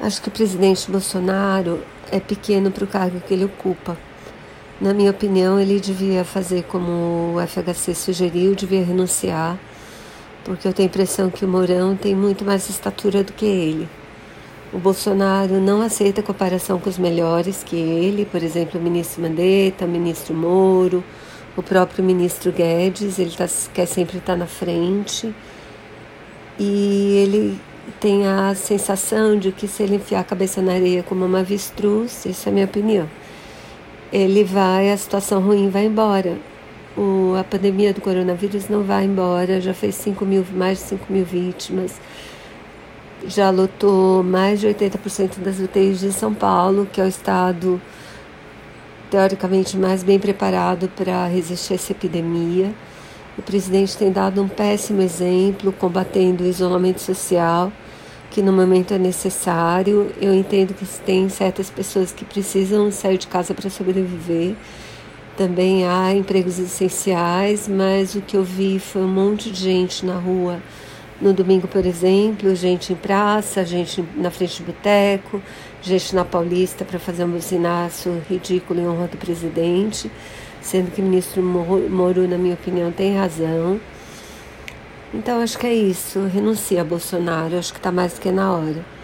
Acho que o presidente Bolsonaro é pequeno para o cargo que ele ocupa. Na minha opinião, ele devia fazer como o FHC sugeriu, devia renunciar, porque eu tenho a impressão que o Mourão tem muito mais estatura do que ele. O Bolsonaro não aceita comparação com os melhores que ele, por exemplo, o ministro Mandetta, o ministro Moro, o próprio ministro Guedes, ele tá, quer sempre estar na frente. E ele tem a sensação de que se ele enfiar a cabeça na areia como uma avestruz, isso é minha opinião, ele vai, a situação ruim vai embora. O, a pandemia do coronavírus não vai embora, já fez 5 mil, mais de 5 mil vítimas, já lotou mais de 80% das UTIs de São Paulo, que é o estado teoricamente mais bem preparado para resistir a essa epidemia. O presidente tem dado um péssimo exemplo combatendo o isolamento social, que no momento é necessário. Eu entendo que tem certas pessoas que precisam sair de casa para sobreviver. Também há empregos essenciais, mas o que eu vi foi um monte de gente na rua no domingo, por exemplo, gente em praça, gente na frente de boteco, gente na Paulista para fazer um buzinaço ridículo em honra do presidente sendo que o ministro Moro, na minha opinião, tem razão. Então acho que é isso. Renuncia a Bolsonaro, acho que está mais do que na hora.